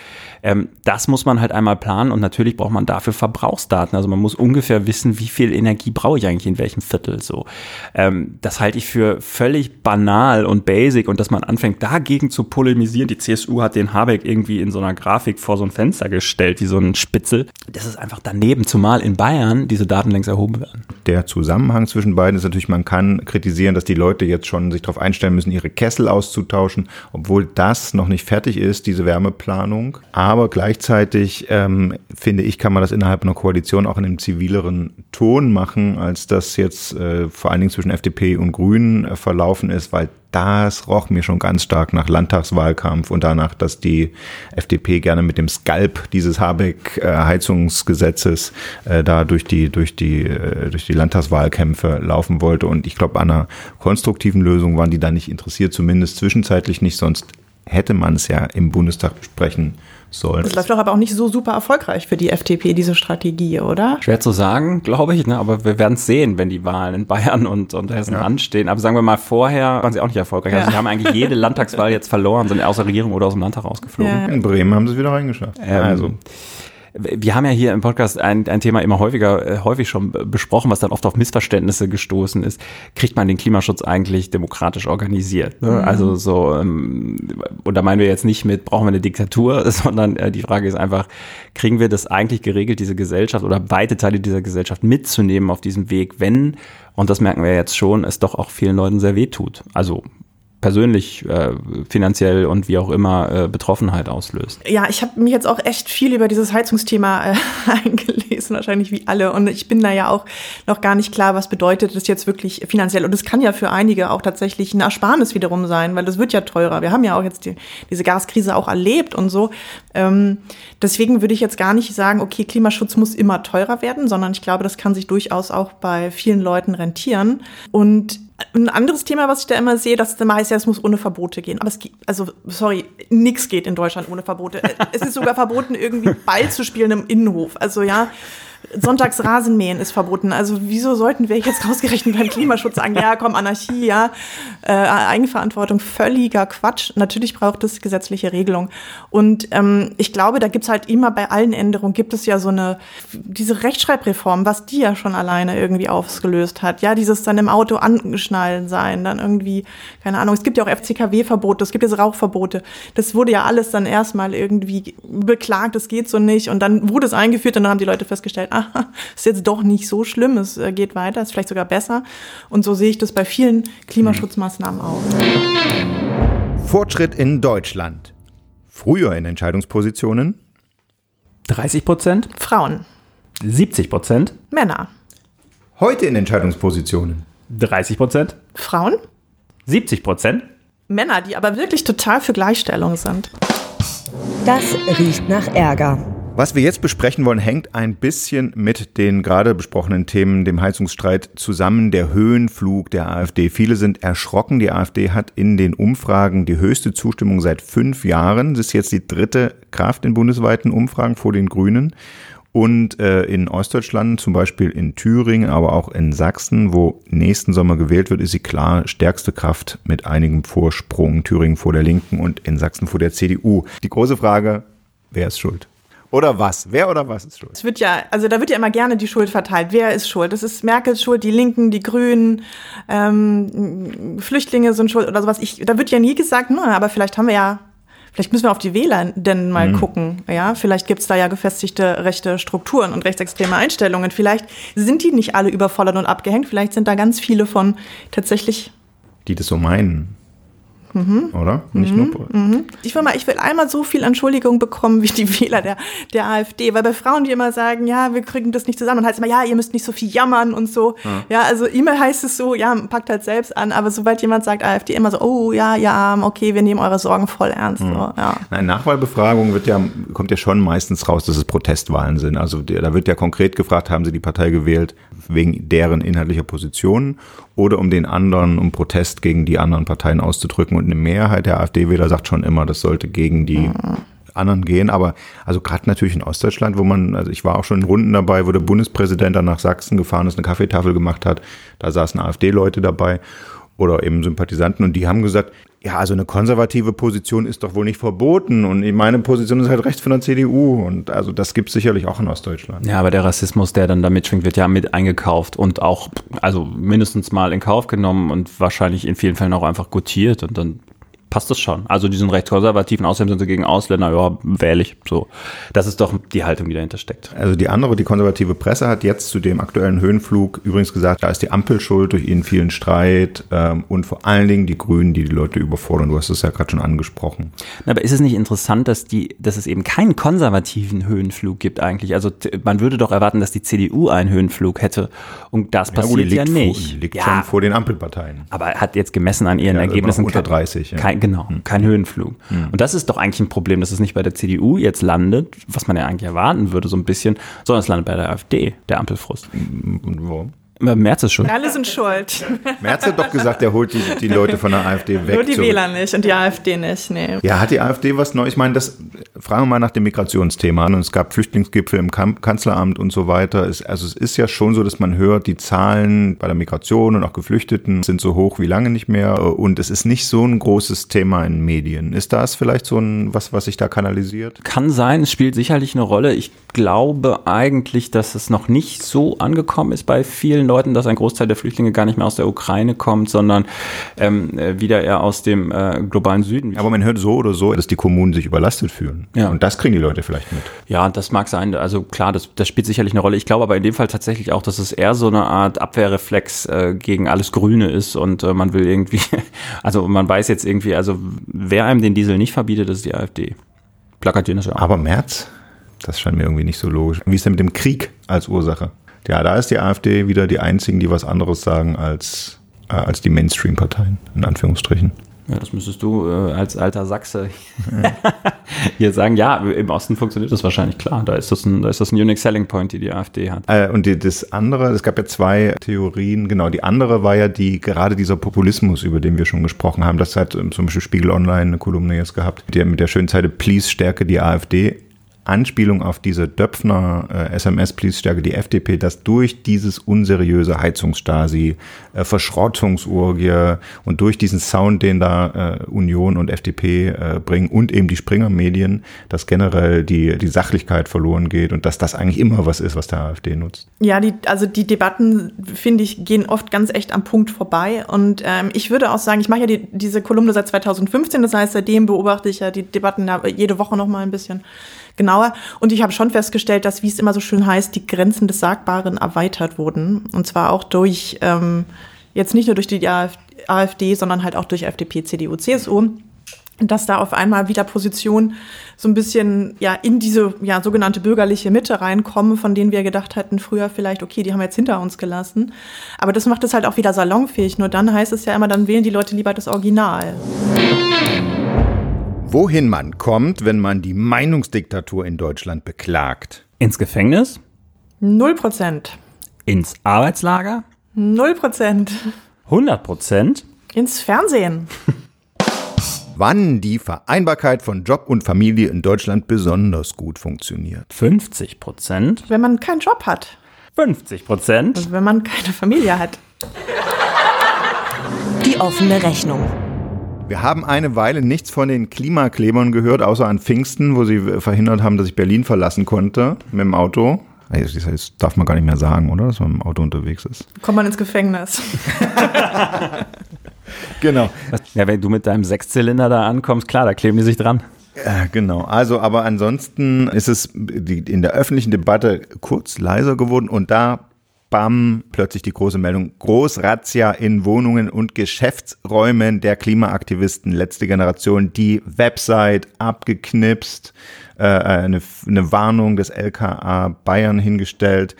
Ähm, das muss man halt einmal planen und natürlich braucht man dafür Verbrauchsdaten. Also man muss ungefähr wissen, wie viel Energie brauche ich eigentlich in welchem Viertel so. Ähm, das halte ich für völlig banal und basic und dass man anfängt dagegen zu polemisieren. Die CSU hat den Habeck irgendwie in so einer Grafik vor so ein Fenster gestellt, wie so ein Spitzel. Das ist einfach daneben, zumal in Bayern diese Daten längst erhoben werden. Der Zusammenhang zwischen beiden ist natürlich, man kann kritisieren, dass die Leute jetzt schon sich darauf einstellen müssen, ihre Kessel auszutauschen, obwohl das noch nicht fertig ist, diese Wärmeplanung. Aber gleichzeitig ähm, finde ich, kann man das innerhalb einer Koalition auch in einem zivileren Ton machen, als das jetzt äh, vor allen Dingen zwischen FDP und Grünen äh, verlaufen ist, weil das roch mir schon ganz stark nach Landtagswahlkampf und danach, dass die FDP gerne mit dem Skalp dieses Habeck-Heizungsgesetzes äh, da durch die, durch die, äh, durch die Landtagswahlkämpfe laufen wollte. Und ich glaube, an einer konstruktiven Lösung waren die da nicht interessiert, zumindest zwischenzeitlich nicht, sonst hätte man es ja im Bundestag besprechen sollen. Das läuft doch aber auch nicht so super erfolgreich für die FDP, diese Strategie, oder? Schwer zu sagen, glaube ich, ne? aber wir werden es sehen, wenn die Wahlen in Bayern und, und Hessen ja. anstehen. Aber sagen wir mal, vorher waren sie auch nicht erfolgreich. Also ja. sie haben eigentlich jede Landtagswahl jetzt verloren, sind aus der Regierung oder aus dem Landtag rausgeflogen. Ja. In Bremen haben sie es wieder reingeschafft. Ähm, also wir haben ja hier im Podcast ein, ein Thema immer häufiger, äh, häufig schon besprochen, was dann oft auf Missverständnisse gestoßen ist. Kriegt man den Klimaschutz eigentlich demokratisch organisiert? Ne? Mhm. Also so, ähm, und da meinen wir jetzt nicht mit, brauchen wir eine Diktatur, <laughs> sondern äh, die Frage ist einfach, kriegen wir das eigentlich geregelt, diese Gesellschaft oder weite Teile dieser Gesellschaft mitzunehmen auf diesem Weg, wenn, und das merken wir jetzt schon, es doch auch vielen Leuten sehr weh tut. Also persönlich, äh, finanziell und wie auch immer äh, Betroffenheit auslöst. Ja, ich habe mich jetzt auch echt viel über dieses Heizungsthema äh, <laughs> eingelesen, wahrscheinlich wie alle. Und ich bin da ja auch noch gar nicht klar, was bedeutet das jetzt wirklich finanziell. Und es kann ja für einige auch tatsächlich ein Ersparnis wiederum sein, weil das wird ja teurer. Wir haben ja auch jetzt die, diese Gaskrise auch erlebt und so. Ähm, deswegen würde ich jetzt gar nicht sagen, okay, Klimaschutz muss immer teurer werden, sondern ich glaube, das kann sich durchaus auch bei vielen Leuten rentieren. Und ein anderes Thema, was ich da immer sehe, dass immer heißt, ja, es muss ohne Verbote gehen. Aber es geht, also, sorry, nichts geht in Deutschland ohne Verbote. es ist sogar verboten, irgendwie Ball zu spielen im Innenhof. Also, ja, Sonntags Rasenmähen ist verboten. Also wieso sollten wir jetzt rausgerechnet beim Klimaschutz sagen, ja, komm, Anarchie, ja, äh, Eigenverantwortung, völliger Quatsch. Natürlich braucht es gesetzliche Regelung. Und ähm, ich glaube, da gibt's halt immer bei allen Änderungen, gibt es ja so eine, diese Rechtschreibreform, was die ja schon alleine irgendwie ausgelöst hat. Ja, dieses dann im Auto angeschnallen sein, dann irgendwie, keine Ahnung, es gibt ja auch FCKW-Verbote, es gibt jetzt Rauchverbote. Das wurde ja alles dann erstmal irgendwie beklagt, das geht so nicht. Und dann wurde es eingeführt und dann haben die Leute festgestellt, ah, <laughs> ist jetzt doch nicht so schlimm, es äh, geht weiter, ist vielleicht sogar besser. Und so sehe ich das bei vielen Klimaschutzmaßnahmen auch. Fortschritt in Deutschland. Früher in Entscheidungspositionen 30 Prozent. Frauen. 70 Prozent. Männer. Heute in Entscheidungspositionen 30 Prozent. Frauen. 70 Prozent. Männer, die aber wirklich total für Gleichstellung sind. Das riecht nach Ärger. Was wir jetzt besprechen wollen, hängt ein bisschen mit den gerade besprochenen Themen, dem Heizungsstreit zusammen, der Höhenflug der AfD. Viele sind erschrocken. Die AfD hat in den Umfragen die höchste Zustimmung seit fünf Jahren. Das ist jetzt die dritte Kraft in bundesweiten Umfragen vor den Grünen. Und äh, in Ostdeutschland, zum Beispiel in Thüringen, aber auch in Sachsen, wo nächsten Sommer gewählt wird, ist sie klar stärkste Kraft mit einigem Vorsprung. Thüringen vor der Linken und in Sachsen vor der CDU. Die große Frage, wer ist schuld? Oder was? Wer oder was ist schuld? Es wird ja, also da wird ja immer gerne die Schuld verteilt. Wer ist schuld? Das ist Merkels Schuld, die Linken, die Grünen, ähm, Flüchtlinge sind schuld oder sowas. Ich, da wird ja nie gesagt, na, aber vielleicht haben wir ja, vielleicht müssen wir auf die Wähler denn mal mhm. gucken. Ja, vielleicht gibt's da ja gefestigte rechte Strukturen und rechtsextreme Einstellungen. Vielleicht sind die nicht alle überfordert und abgehängt. Vielleicht sind da ganz viele von tatsächlich. Die das so meinen. Mhm. Oder? Nicht mhm. nur. Mhm. Ich will mal, ich will einmal so viel Entschuldigung bekommen wie die Wähler der, der AfD, weil bei Frauen, die immer sagen, ja, wir kriegen das nicht zusammen, dann heißt immer, ja, ihr müsst nicht so viel jammern und so. Ja, ja also immer heißt es so, ja, packt halt selbst an, aber sobald jemand sagt AfD, immer so, oh ja, ja, okay, wir nehmen eure Sorgen voll ernst. Mhm. So, ja. Nein, Nachwahlbefragung wird ja, kommt ja schon meistens raus, dass es Protestwahlen sind. Also da wird ja konkret gefragt, haben sie die Partei gewählt wegen deren inhaltlicher Positionen oder um den anderen, um Protest gegen die anderen Parteien auszudrücken. Und eine Mehrheit der AfD-Wähler sagt schon immer, das sollte gegen die anderen gehen. Aber also gerade natürlich in Ostdeutschland, wo man, also ich war auch schon in Runden dabei, wo der Bundespräsident dann nach Sachsen gefahren ist, eine Kaffeetafel gemacht hat. Da saßen AfD-Leute dabei oder eben Sympathisanten. Und die haben gesagt, ja, also eine konservative Position ist doch wohl nicht verboten. Und meine Position ist halt rechts von der CDU und also das gibt es sicherlich auch in Ostdeutschland. Ja, aber der Rassismus, der dann da mitschwingt, wird ja mit eingekauft und auch, also mindestens mal in Kauf genommen und wahrscheinlich in vielen Fällen auch einfach gutiert. Und dann passt das schon. Also die sind recht konservativ und außerdem sind sie gegen Ausländer, ja, wähle ich. So. Das ist doch die Haltung, die dahinter steckt. Also die andere, die konservative Presse hat jetzt zu dem aktuellen Höhenflug übrigens gesagt, da ist die Ampel schuld durch ihren vielen Streit ähm, und vor allen Dingen die Grünen, die die Leute überfordern. Du hast es ja gerade schon angesprochen. Aber ist es nicht interessant, dass die, dass es eben keinen konservativen Höhenflug gibt eigentlich? Also man würde doch erwarten, dass die CDU einen Höhenflug hätte und das ja, passiert gut, ja nicht. Vor, liegt ja, schon vor den Ampelparteien. Aber hat jetzt gemessen an ihren ja, Ergebnissen unter 30. Ja. Kein, Genau, hm. kein Höhenflug. Hm. Und das ist doch eigentlich ein Problem, dass es nicht bei der CDU jetzt landet, was man ja eigentlich erwarten würde, so ein bisschen, sondern es landet bei der AfD, der Ampelfrust. Und warum? Merz ist schuld. Alle sind schuld. <laughs> Merz hat doch gesagt, er holt die, die Leute von der AfD weg. Nur die zurück. Wähler nicht und die AfD nicht, nee. Ja, hat die AfD was Neues? Ich meine, das fragen wir mal nach dem Migrationsthema an. Und es gab Flüchtlingsgipfel im Kanzleramt und so weiter. Es, also es ist ja schon so, dass man hört, die Zahlen bei der Migration und auch Geflüchteten sind so hoch wie lange nicht mehr. Und es ist nicht so ein großes Thema in Medien. Ist das vielleicht so ein was, was sich da kanalisiert? Kann sein, es spielt sicherlich eine Rolle. Ich glaube eigentlich, dass es noch nicht so angekommen ist bei vielen Leuten, dass ein Großteil der Flüchtlinge gar nicht mehr aus der Ukraine kommt, sondern ähm, äh, wieder eher aus dem äh, globalen Süden. Aber man hört so oder so, dass die Kommunen sich überlastet fühlen. Ja. Und das kriegen die Leute vielleicht mit. Ja, das mag sein. Also klar, das, das spielt sicherlich eine Rolle. Ich glaube aber in dem Fall tatsächlich auch, dass es eher so eine Art Abwehrreflex äh, gegen alles Grüne ist und äh, man will irgendwie, <laughs> also man weiß jetzt irgendwie, also wer einem den Diesel nicht verbietet, ist die AfD. Plakatieren das ja auch. Aber März, das scheint mir irgendwie nicht so logisch. Wie ist denn mit dem Krieg als Ursache? Ja, da ist die AfD wieder die einzigen, die was anderes sagen als, äh, als die Mainstream-Parteien, in Anführungsstrichen. Ja, das müsstest du äh, als alter Sachse <laughs> hier sagen. Ja, im Osten funktioniert das wahrscheinlich klar. Da ist das ein, da ist das ein Unique Selling Point, die die AfD hat. Äh, und die, das andere, es gab ja zwei Theorien, genau. Die andere war ja die, gerade dieser Populismus, über den wir schon gesprochen haben. Das hat ähm, zum Beispiel Spiegel Online eine Kolumne jetzt gehabt, die mit der schönen Zeile Please stärke die AfD. Anspielung auf diese Döpfner äh, SMS Please stärke die FDP, dass durch dieses unseriöse Heizungsstasi, äh, Verschrottungsurgie und durch diesen Sound, den da äh, Union und FDP äh, bringen und eben die Springer Medien, dass generell die, die Sachlichkeit verloren geht und dass das eigentlich immer was ist, was der AfD nutzt. Ja, die, also die Debatten, finde ich, gehen oft ganz echt am Punkt vorbei. Und ähm, ich würde auch sagen, ich mache ja die, diese Kolumne seit 2015, das heißt, seitdem beobachte ich ja die Debatten jede Woche noch mal ein bisschen genauer. Und ich habe schon festgestellt, dass, wie es immer so schön heißt, die Grenzen des Sagbaren erweitert wurden. Und zwar auch durch, ähm, jetzt nicht nur durch die AfD, sondern halt auch durch FDP, CDU, CSU dass da auf einmal wieder Positionen so ein bisschen ja in diese ja sogenannte bürgerliche Mitte reinkommen, von denen wir gedacht hätten früher vielleicht okay, die haben wir jetzt hinter uns gelassen, aber das macht es halt auch wieder salonfähig. Nur dann heißt es ja immer, dann wählen die Leute lieber das Original. Wohin man kommt, wenn man die Meinungsdiktatur in Deutschland beklagt? Ins Gefängnis? Null Prozent. Ins Arbeitslager? Null Prozent. 100 Prozent? Ins Fernsehen. <laughs> Wann die Vereinbarkeit von Job und Familie in Deutschland besonders gut funktioniert? 50 Prozent? Wenn man keinen Job hat. 50 Prozent? Und wenn man keine Familie hat. Die offene Rechnung. Wir haben eine Weile nichts von den Klimaklebern gehört, außer an Pfingsten, wo sie verhindert haben, dass ich Berlin verlassen konnte mit dem Auto. Das darf man gar nicht mehr sagen, oder? Dass man im Auto unterwegs ist. Kommt man ins Gefängnis. <laughs> genau. Ja, wenn du mit deinem Sechszylinder da ankommst, klar, da kleben die sich dran. Ja, genau. Also, aber ansonsten ist es in der öffentlichen Debatte kurz leiser geworden und da bam, plötzlich die große Meldung. Großrazzia in Wohnungen und Geschäftsräumen der Klimaaktivisten, letzte Generation, die Website abgeknipst, äh, eine, eine Warnung des LKA Bayern hingestellt.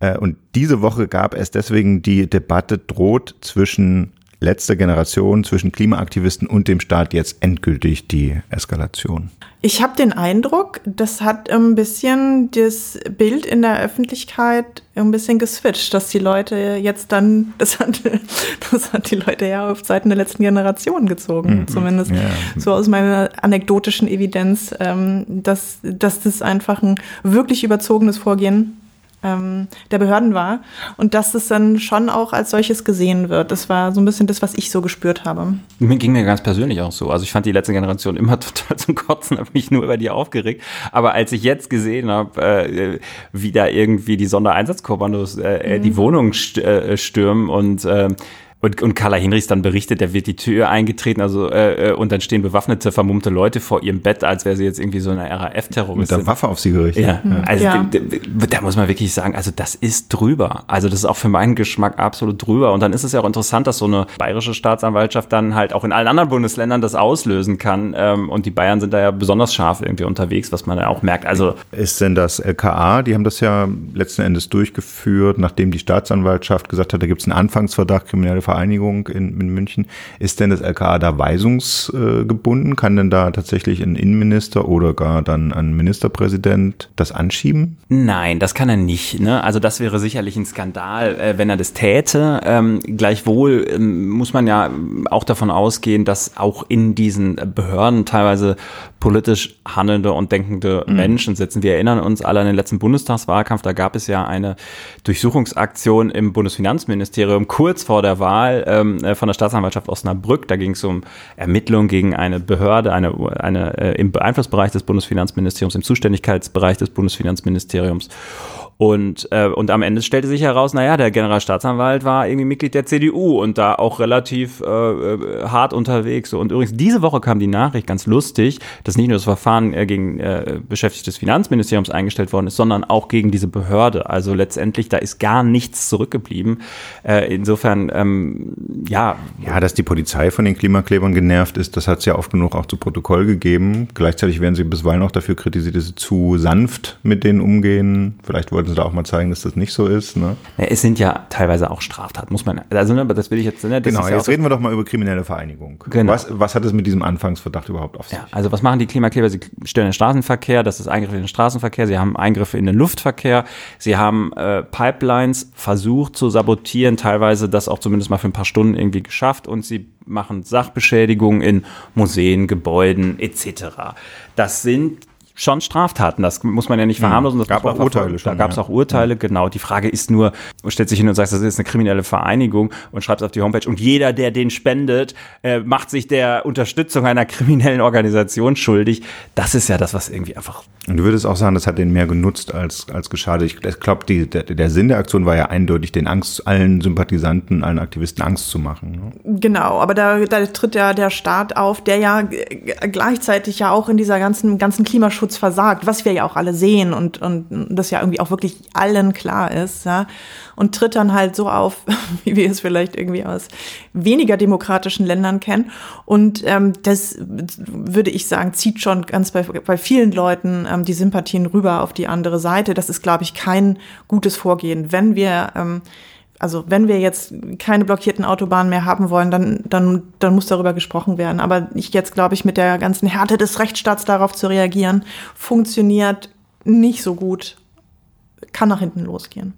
Äh, und diese Woche gab es deswegen die Debatte droht zwischen letzter Generation zwischen Klimaaktivisten und dem Staat jetzt endgültig die Eskalation? Ich habe den Eindruck, das hat ein bisschen das Bild in der Öffentlichkeit ein bisschen geswitcht, dass die Leute jetzt dann, <laughs> das hat, das hat die Leute ja auf Seiten der letzten Generation gezogen, mhm. zumindest ja. so aus meiner anekdotischen Evidenz, ähm, dass, dass das einfach ein wirklich überzogenes Vorgehen ähm, der Behörden war und dass es dann schon auch als solches gesehen wird. Das war so ein bisschen das, was ich so gespürt habe. Mir ging mir ganz persönlich auch so. Also ich fand die letzte Generation immer <laughs> total zum Kotzen, habe mich nur über die aufgeregt. Aber als ich jetzt gesehen habe, äh, wie da irgendwie die Sondereinsatzkommandos äh, mhm. die Wohnung äh, stürmen und äh, und, und Carla Hinrichs dann berichtet, der wird die Tür eingetreten, also äh, äh, und dann stehen bewaffnete, vermummte Leute vor ihrem Bett, als wäre sie jetzt irgendwie so eine RAF-Terroristin. Mit der Waffe auf sie gerichtet. Ja, also ja. Da, muss man wirklich sagen, also das ist drüber. Also das ist auch für meinen Geschmack absolut drüber. Und dann ist es ja auch interessant, dass so eine bayerische Staatsanwaltschaft dann halt auch in allen anderen Bundesländern das auslösen kann. Ähm, und die Bayern sind da ja besonders scharf irgendwie unterwegs, was man ja auch merkt. Also ist denn das LKA, die haben das ja letzten Endes durchgeführt, nachdem die Staatsanwaltschaft gesagt hat, da gibt es einen Anfangsverdacht, kriminelle Ver Vereinigung in, in München. Ist denn das LKA da weisungsgebunden? Kann denn da tatsächlich ein Innenminister oder gar dann ein Ministerpräsident das anschieben? Nein, das kann er nicht. Ne? Also das wäre sicherlich ein Skandal, äh, wenn er das täte. Ähm, gleichwohl ähm, muss man ja auch davon ausgehen, dass auch in diesen Behörden teilweise politisch handelnde und denkende mhm. Menschen sitzen. Wir erinnern uns alle an den letzten Bundestagswahlkampf. Da gab es ja eine Durchsuchungsaktion im Bundesfinanzministerium kurz vor der Wahl ähm, äh, von der Staatsanwaltschaft Osnabrück. Da ging es um Ermittlungen gegen eine Behörde, eine, eine äh, im Einflussbereich des Bundesfinanzministeriums, im Zuständigkeitsbereich des Bundesfinanzministeriums. Und, äh, und am Ende stellte sich heraus, naja, der Generalstaatsanwalt war irgendwie Mitglied der CDU und da auch relativ äh, äh, hart unterwegs. Und übrigens, diese Woche kam die Nachricht, ganz lustig, dass nicht nur das Verfahren äh, gegen äh, Beschäftigte des Finanzministeriums eingestellt worden ist, sondern auch gegen diese Behörde. Also letztendlich, da ist gar nichts zurückgeblieben. Äh, insofern, ähm, ja. Ja, dass die Polizei von den Klimaklebern genervt ist, das hat es ja oft genug auch zu Protokoll gegeben. Gleichzeitig werden sie bisweilen auch dafür kritisiert, dass sie zu sanft mit denen umgehen. Vielleicht wollten sie da auch mal zeigen, dass das nicht so ist. Ne? Ja, es sind ja teilweise auch Straftaten, muss man. Also, ne, das will ich jetzt. Ne, genau, ja jetzt reden wir doch mal über kriminelle Vereinigung. Genau. Was, was hat es mit diesem Anfangsverdacht überhaupt auf sich? Ja, also was machen die Klimakleber? Sie stören den Straßenverkehr, das ist Eingriffe in den Straßenverkehr, sie haben Eingriffe in den Luftverkehr, sie haben äh, Pipelines versucht zu sabotieren, teilweise das auch zumindest mal für ein paar Stunden irgendwie geschafft und sie machen Sachbeschädigungen in Museen, Gebäuden etc. Das sind schon Straftaten. Das muss man ja nicht hm. verharmlosen. Das gab auch Urteile schon. Da gab es ja. auch Urteile, genau. Die Frage ist nur, stellt sich hin und sagt, das ist eine kriminelle Vereinigung und schreibt es auf die Homepage. Und jeder, der den spendet, äh, macht sich der Unterstützung einer kriminellen Organisation schuldig. Das ist ja das, was irgendwie einfach. Und du würdest auch sagen, das hat den mehr genutzt als, als geschadet. Ich glaube, der, der Sinn der Aktion war ja eindeutig, den Angst, allen Sympathisanten, allen Aktivisten Angst zu machen. Ne? Genau, aber da, da tritt ja der Staat auf, der ja gleichzeitig ja auch in dieser ganzen, ganzen Klimaschutz Klimaschutz versagt, was wir ja auch alle sehen und, und das ja irgendwie auch wirklich allen klar ist, ja, und tritt dann halt so auf, <laughs> wie wir es vielleicht irgendwie aus weniger demokratischen Ländern kennen. Und ähm, das würde ich sagen, zieht schon ganz bei, bei vielen Leuten ähm, die Sympathien rüber auf die andere Seite. Das ist, glaube ich, kein gutes Vorgehen. Wenn wir ähm, also wenn wir jetzt keine blockierten Autobahnen mehr haben wollen, dann, dann, dann muss darüber gesprochen werden. Aber ich jetzt, glaube ich, mit der ganzen Härte des Rechtsstaats darauf zu reagieren, funktioniert nicht so gut, kann nach hinten losgehen.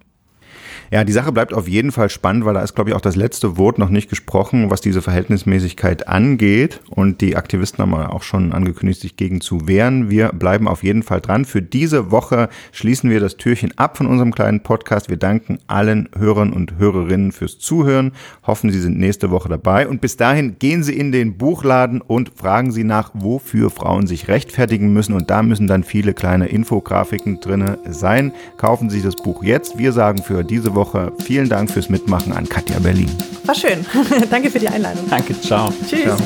Ja, die Sache bleibt auf jeden Fall spannend, weil da ist, glaube ich, auch das letzte Wort noch nicht gesprochen, was diese Verhältnismäßigkeit angeht. Und die Aktivisten haben auch schon angekündigt, sich gegen zu wehren. Wir bleiben auf jeden Fall dran. Für diese Woche schließen wir das Türchen ab von unserem kleinen Podcast. Wir danken allen Hörern und Hörerinnen fürs Zuhören. Hoffen, Sie sind nächste Woche dabei. Und bis dahin gehen Sie in den Buchladen und fragen Sie nach, wofür Frauen sich rechtfertigen müssen. Und da müssen dann viele kleine Infografiken drinne sein. Kaufen Sie das Buch jetzt. Wir sagen für diese Woche Woche. Vielen Dank fürs Mitmachen an Katja Berlin. War schön. <laughs> Danke für die Einladung. Danke, ciao. Tschüss. Ciao.